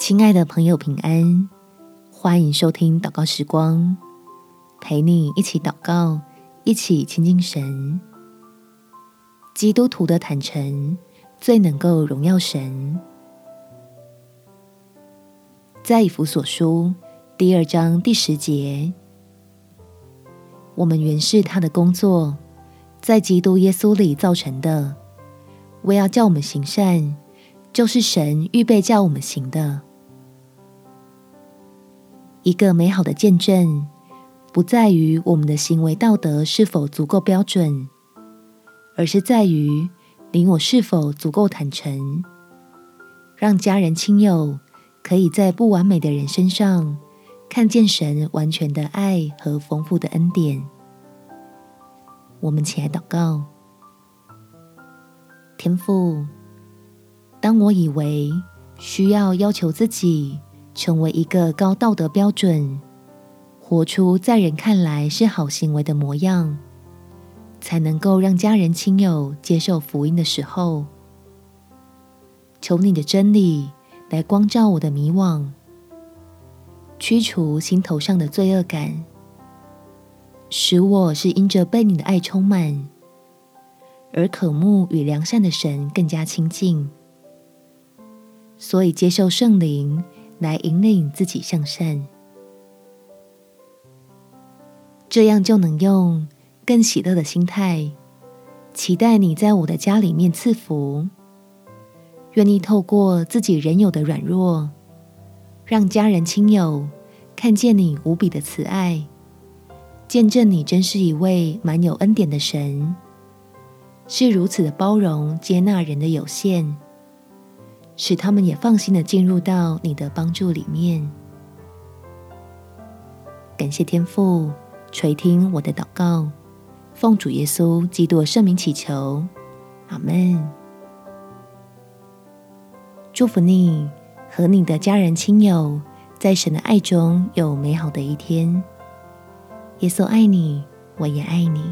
亲爱的朋友，平安！欢迎收听祷告时光，陪你一起祷告，一起亲近神。基督徒的坦诚最能够荣耀神。在以弗所书第二章第十节，我们原是他的工作，在基督耶稣里造成的，为要叫我们行善，就是神预备叫我们行的。一个美好的见证，不在于我们的行为道德是否足够标准，而是在于你我是否足够坦诚，让家人亲友可以在不完美的人身上看见神完全的爱和丰富的恩典。我们起来祷告，天父，当我以为需要要求自己。成为一个高道德标准，活出在人看来是好行为的模样，才能够让家人亲友接受福音的时候，求你的真理来光照我的迷惘，驱除心头上的罪恶感，使我是因着被你的爱充满，而渴慕与良善的神更加亲近，所以接受圣灵。来引领自己向善，这样就能用更喜乐的心态，期待你在我的家里面赐福。愿意透过自己原有的软弱，让家人亲友看见你无比的慈爱，见证你真是一位满有恩典的神，是如此的包容接纳人的有限。使他们也放心的进入到你的帮助里面。感谢天父垂听我的祷告，奉主耶稣基督圣名祈求，阿门。祝福你和你的家人亲友在神的爱中有美好的一天。耶稣爱你，我也爱你。